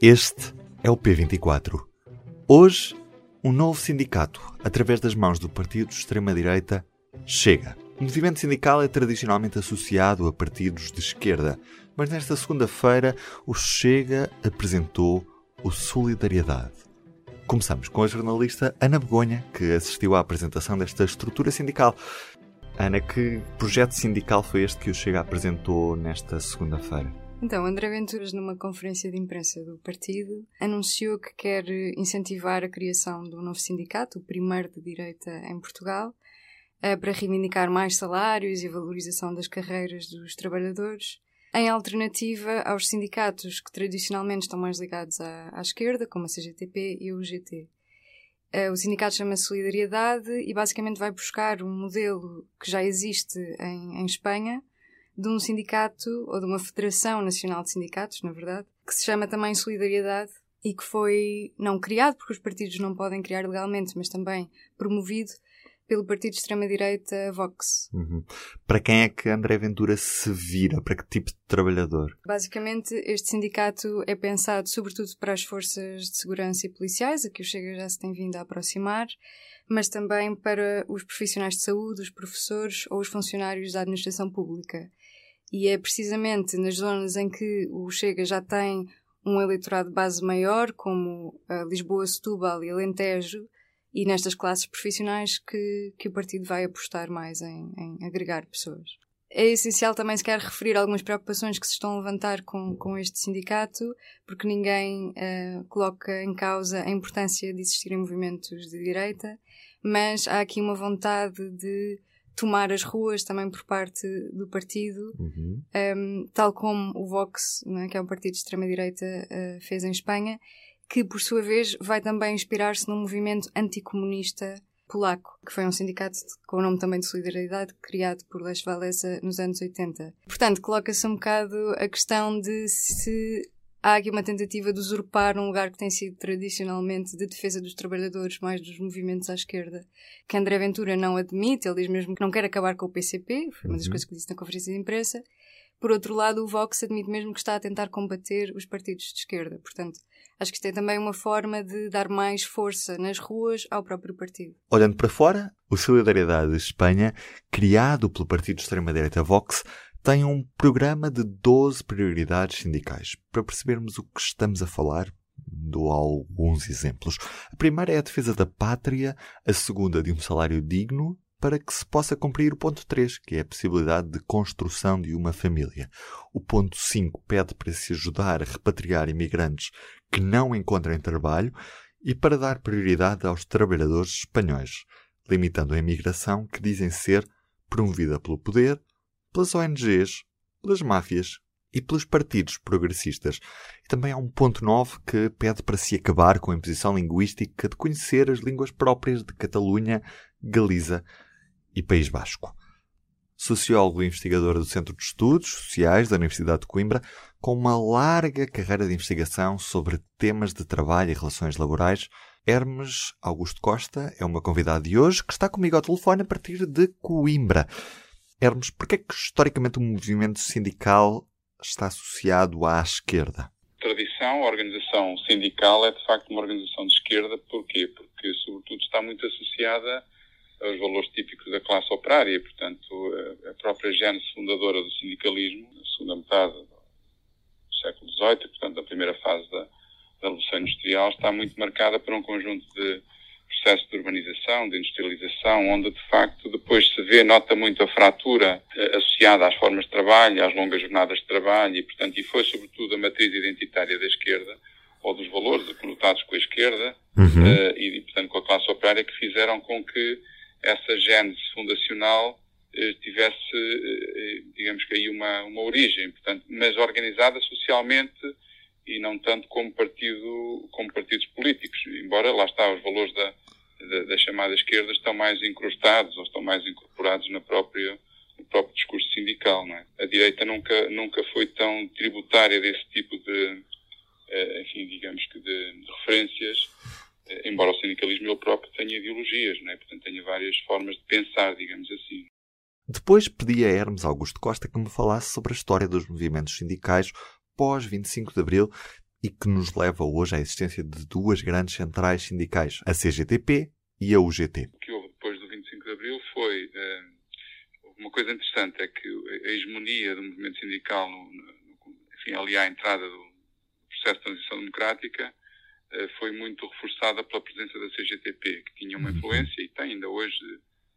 Este é o P24. Hoje, um novo sindicato, através das mãos do partido de extrema-direita, chega. O movimento sindical é tradicionalmente associado a partidos de esquerda, mas nesta segunda-feira o Chega apresentou o Solidariedade. Começamos com a jornalista Ana Begonha, que assistiu à apresentação desta estrutura sindical. Ana, que projeto sindical foi este que o Chega apresentou nesta segunda-feira? Então, André Venturas, numa conferência de imprensa do partido, anunciou que quer incentivar a criação de um novo sindicato, o primeiro de direita em Portugal, eh, para reivindicar mais salários e valorização das carreiras dos trabalhadores, em alternativa aos sindicatos que tradicionalmente estão mais ligados à, à esquerda, como a CGTP e o UGT. Eh, o sindicato chama-se Solidariedade e basicamente vai buscar um modelo que já existe em, em Espanha, de um sindicato, ou de uma Federação Nacional de Sindicatos, na verdade, que se chama também Solidariedade e que foi não criado, porque os partidos não podem criar legalmente, mas também promovido pelo partido de extrema-direita Vox. Uhum. Para quem é que André Ventura se vira? Para que tipo de trabalhador? Basicamente, este sindicato é pensado sobretudo para as forças de segurança e policiais, a que o Chega já se tem vindo a aproximar, mas também para os profissionais de saúde, os professores ou os funcionários da administração pública. E é precisamente nas zonas em que o Chega já tem um eleitorado de base maior, como Lisboa, Setúbal e Alentejo, e nestas classes profissionais que, que o partido vai apostar mais em, em agregar pessoas. É essencial também se quer referir algumas preocupações que se estão a levantar com, com este sindicato, porque ninguém uh, coloca em causa a importância de existirem movimentos de direita, mas há aqui uma vontade de tomar as ruas também por parte do partido, uhum. um, tal como o Vox, né, que é um partido de extrema-direita, uh, fez em Espanha, que por sua vez vai também inspirar-se num movimento anticomunista polaco, que foi um sindicato com o nome também de solidariedade, criado por Lech Walesa nos anos 80. Portanto, coloca-se um bocado a questão de se há aqui uma tentativa de usurpar um lugar que tem sido tradicionalmente de defesa dos trabalhadores, mais dos movimentos à esquerda, que André Ventura não admite, ele diz mesmo que não quer acabar com o PCP, foi uma das uhum. coisas que disse na conferência de imprensa. Por outro lado, o Vox admite mesmo que está a tentar combater os partidos de esquerda. Portanto, acho que isto é também uma forma de dar mais força nas ruas ao próprio partido. Olhando para fora, o Solidariedade de Espanha, criado pelo partido de extrema-direita Vox, tem um programa de 12 prioridades sindicais. Para percebermos o que estamos a falar, dou alguns exemplos. A primeira é a defesa da pátria, a segunda de um salário digno, para que se possa cumprir o ponto 3, que é a possibilidade de construção de uma família. O ponto 5 pede para se ajudar a repatriar imigrantes que não encontrem trabalho e para dar prioridade aos trabalhadores espanhóis, limitando a imigração que dizem ser promovida pelo poder, pelas ONGs, pelas máfias e pelos partidos progressistas. E também há um ponto 9 que pede para se acabar com a imposição linguística de conhecer as línguas próprias de Catalunha, Galiza e País Basco. Sociólogo e investigador do Centro de Estudos Sociais da Universidade de Coimbra, com uma larga carreira de investigação sobre temas de trabalho e relações laborais, Hermes Augusto Costa é uma convidada de hoje que está comigo ao telefone a partir de Coimbra. Hermes, por que é que historicamente o movimento sindical está associado à esquerda? Tradição, a organização sindical é de facto uma organização de esquerda. Porquê? Porque, sobretudo, está muito associada aos valores típicos da classe operária. Portanto, a própria gênese fundadora do sindicalismo, na segunda metade do século XVIII, portanto, da primeira fase da, da Revolução Industrial, está muito marcada por um conjunto de processos de urbanização, de industrialização, onde de facto depois se vê, nota muito a fratura eh, associada às formas de trabalho, às longas jornadas de trabalho e, portanto, e foi sobretudo a matriz identitária da esquerda ou dos valores conotados com a esquerda uhum. uh, e, portanto, com a classe operária que fizeram com que essa gênese fundacional eh, tivesse, eh, digamos que aí uma, uma origem, portanto, mas organizada socialmente e não tanto como, partido, como partidos políticos. Embora lá está, os valores da, da, da chamada esquerda estão mais incrustados ou estão mais incorporados na própria, no próprio discurso sindical. Não é? A direita nunca, nunca foi tão tributária desse tipo de, eh, enfim, digamos que de, de referências, eh, embora o sindicalismo ele próprio tenha ideologias, não é? portanto tenha várias formas de pensar, digamos assim. Depois pedi a Hermes Augusto Costa que me falasse sobre a história dos movimentos sindicais pós 25 de Abril e que nos leva hoje à existência de duas grandes centrais sindicais, a CGTP e a UGT. O que houve depois do 25 de Abril foi eh, uma coisa interessante, é que a hegemonia do movimento sindical, no, no, enfim, ali à entrada do processo de transição democrática, eh, foi muito reforçada pela presença da CGTP, que tinha uma uhum. influência e tem ainda hoje,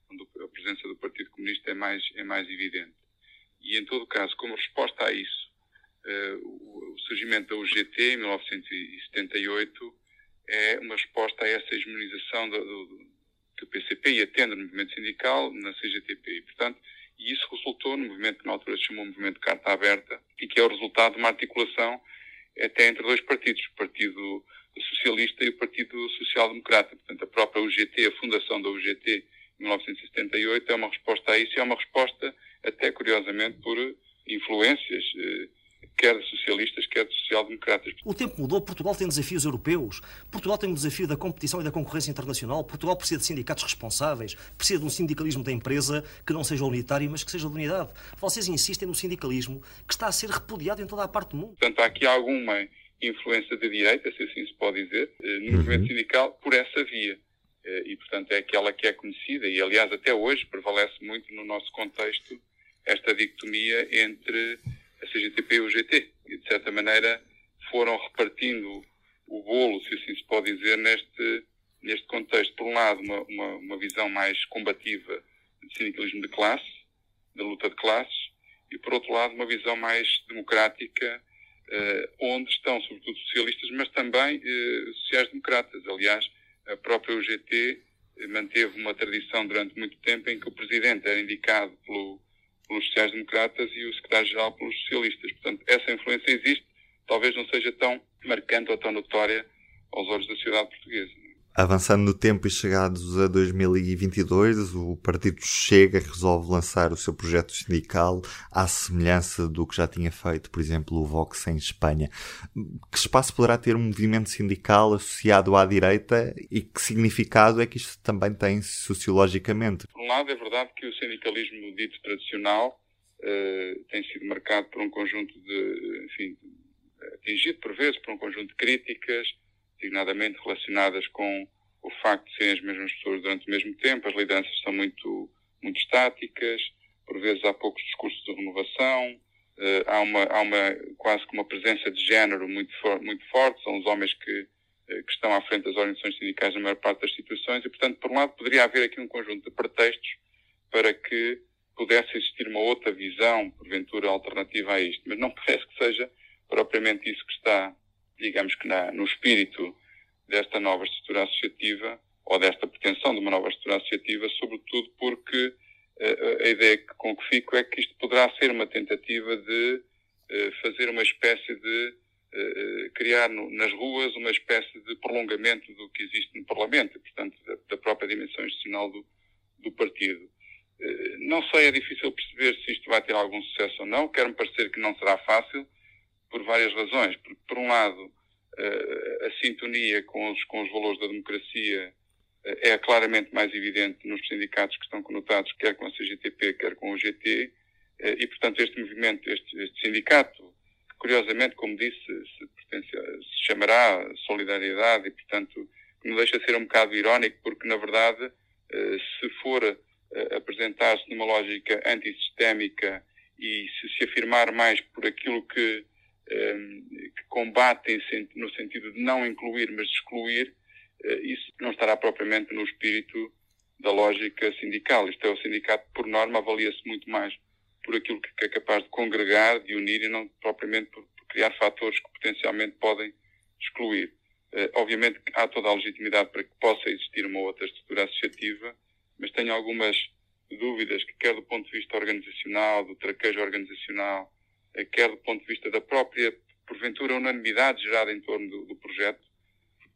quando a presença do Partido Comunista é mais, é mais evidente. E em todo caso, como resposta a isso, o surgimento da UGT em 1978 é uma resposta a essa hegemonização do, do, do PCP e atende o movimento sindical na CGTP. E, portanto, e isso resultou no movimento que na altura se chamou Movimento Carta Aberta e que é o resultado de uma articulação até entre dois partidos, o Partido Socialista e o Partido Social Democrata. Portanto, a própria UGT, a fundação da UGT em 1978 é uma resposta a isso e é uma resposta até curiosamente por influências eh, quer de socialistas, quer de social-democratas. O tempo mudou, Portugal tem desafios europeus, Portugal tem o desafio da competição e da concorrência internacional, Portugal precisa de sindicatos responsáveis, precisa de um sindicalismo da empresa que não seja unitário, mas que seja de unidade. Vocês insistem no sindicalismo que está a ser repudiado em toda a parte do mundo. Portanto, há aqui alguma influência da direita, se assim se pode dizer, eh, no movimento uhum. sindical por essa via. Eh, e, portanto, é aquela que é conhecida e, aliás, até hoje prevalece muito no nosso contexto esta dicotomia entre a CGTP e o GT. E, de certa maneira, foram repartindo o bolo, se assim se pode dizer, neste, neste contexto. Por um lado, uma, uma, uma visão mais combativa de sindicalismo de classe, da luta de classes, e, por outro lado, uma visão mais democrática, eh, onde estão, sobretudo, socialistas, mas também eh, sociais-democratas. Aliás, a própria UGT manteve uma tradição durante muito tempo em que o presidente era indicado pelo, pelos sociais-democratas e o secretário-geral pelos socialistas. Portanto, essa influência existe, talvez não seja tão marcante ou tão notória aos olhos da sociedade portuguesa. Avançando no tempo e chegados a 2022, o partido Chega resolve lançar o seu projeto sindical à semelhança do que já tinha feito, por exemplo, o Vox em Espanha. Que espaço poderá ter um movimento sindical associado à direita e que significado é que isto também tem sociologicamente? Por um lado, é verdade que o sindicalismo dito tradicional uh, tem sido marcado por um conjunto de, enfim, atingido por vezes por um conjunto de críticas, designadamente relacionadas com o facto de serem as mesmas pessoas durante o mesmo tempo, as lideranças são muito, muito estáticas, por vezes há poucos discursos de renovação, uh, há, uma, há uma, quase que uma presença de género muito, for, muito forte, são os homens que, uh, que estão à frente das organizações sindicais na maior parte das situações e, portanto, por um lado, poderia haver aqui um conjunto de pretextos para que pudesse existir uma outra visão, porventura, alternativa a isto, mas não parece que seja propriamente isso que está digamos que na, no espírito desta nova estrutura associativa, ou desta pretensão de uma nova estrutura associativa, sobretudo porque uh, a ideia com que fico é que isto poderá ser uma tentativa de uh, fazer uma espécie de criar nas ruas uma espécie de prolongamento do que existe no Parlamento, portanto, da própria dimensão institucional do, do partido. Não sei, é difícil perceber se isto vai ter algum sucesso ou não. Quero-me parecer que não será fácil por várias razões. Porque, por um lado, eh, a sintonia com os, com os valores da democracia eh, é claramente mais evidente nos sindicatos que estão conotados, quer com a CGTP, quer com o GT, eh, e, portanto, este movimento, este, este sindicato, curiosamente, como disse, se, pertence, se chamará Solidariedade, e, portanto, me deixa ser um bocado irónico, porque, na verdade, se for apresentar-se numa lógica antissistémica e se se afirmar mais por aquilo que que combatem no sentido de não incluir, mas de excluir, eh, isso não estará propriamente no espírito da lógica sindical. Isto é, o sindicato, por norma, avalia-se muito mais por aquilo que é capaz de congregar, de unir, e não propriamente por, criar fatores que potencialmente podem excluir. Eh, obviamente há toda a legitimidade para que possa existir uma outra estrutura associativa, mas tenho algumas dúvidas que, quer do ponto de vista organizacional, do traquejo organizacional, quer do ponto de vista da própria, por porventura, unanimidade gerada em torno do, do projeto.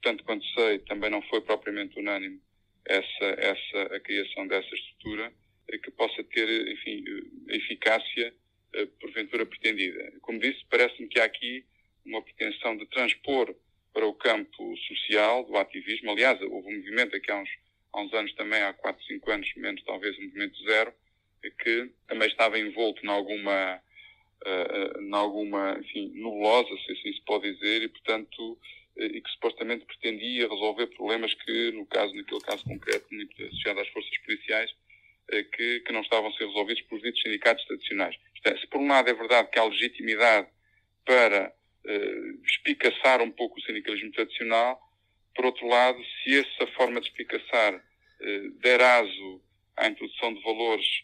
Portanto, quanto sei, também não foi propriamente unânime essa, essa, a criação dessa estrutura que possa ter, enfim, a eficácia porventura pretendida. Como disse, parece-me que há aqui uma pretensão de transpor para o campo social do ativismo. Aliás, houve um movimento aqui há uns, há uns anos também, há 4, 5 anos, menos talvez, um movimento zero, que também estava envolto em alguma, uh, em alguma enfim, nulosa, se assim se pode dizer, e portanto, uh, e que supostamente pretendia resolver problemas que, no caso, naquele caso concreto, muito associado às forças policiais, que, que não estavam a ser resolvidos por ditos sindicatos tradicionais. É, se por um lado é verdade que há legitimidade para uh, espicaçar um pouco o sindicalismo tradicional, por outro lado, se essa forma de espicaçar der aso à introdução de valores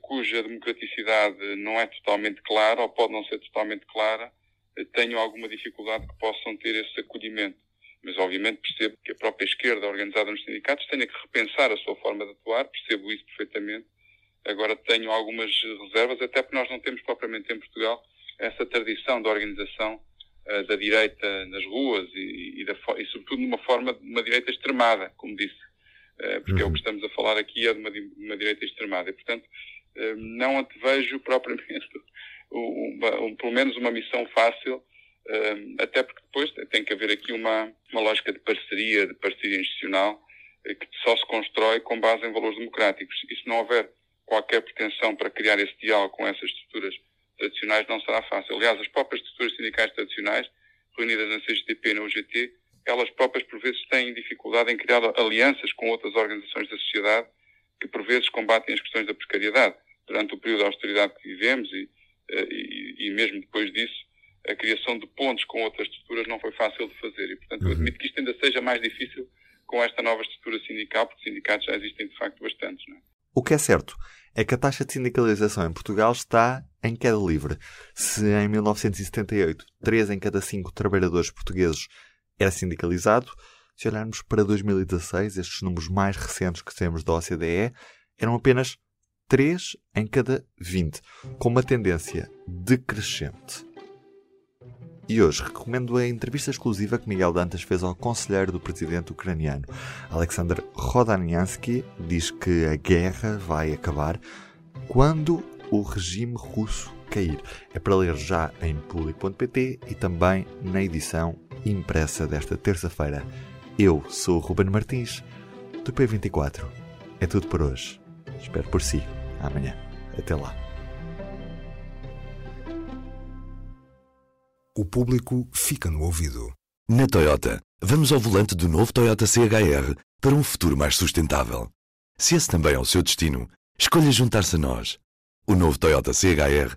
cuja democraticidade não é totalmente clara ou pode não ser totalmente clara, uh, tenho alguma dificuldade que possam ter esse acolhimento. Mas, obviamente, percebo que a própria esquerda organizada nos sindicatos tenha que repensar a sua forma de atuar, percebo isso perfeitamente. Agora, tenho algumas reservas, até porque nós não temos propriamente em Portugal essa tradição de organização uh, da direita nas ruas e, e, da, e, sobretudo, numa forma de uma direita extremada, como disse. Uh, porque uhum. é o que uhum. estamos a falar aqui, é de uma, uma direita extremada. E, portanto, uh, não antevejo propriamente, uma, um, pelo menos, uma missão fácil, até porque depois tem que haver aqui uma, uma lógica de parceria, de parceria institucional, que só se constrói com base em valores democráticos. E se não houver qualquer pretensão para criar esse diálogo com essas estruturas tradicionais não será fácil. Aliás, as próprias estruturas sindicais tradicionais, reunidas na CGTP e na UGT, elas próprias, por vezes, têm dificuldade em criar alianças com outras organizações da sociedade que, por vezes, combatem as questões da precariedade. Durante o período de austeridade que vivemos e, eh, e, e mesmo depois disso, a criação de pontos com outras estruturas não foi fácil de fazer. E, portanto, eu uhum. admito que isto ainda seja mais difícil com esta nova estrutura sindical, porque sindicatos já existem, de facto, bastantes. É? O que é certo é que a taxa de sindicalização em Portugal está em queda livre. Se em 1978 3 em cada 5 trabalhadores portugueses era sindicalizado, se olharmos para 2016, estes números mais recentes que temos da OCDE eram apenas 3 em cada 20, com uma tendência decrescente. E hoje recomendo a entrevista exclusiva que Miguel Dantas fez ao conselheiro do presidente ucraniano. Alexander Rodaniansky diz que a guerra vai acabar quando o regime russo cair. É para ler já em público.pt e também na edição impressa desta terça-feira. Eu sou o Ruben Martins, do P24. É tudo por hoje. Espero por si. Amanhã. Até lá. O público fica no ouvido. Na Toyota, vamos ao volante do novo Toyota CHR para um futuro mais sustentável. Se esse também é o seu destino, escolha juntar-se a nós. O novo Toyota CHR,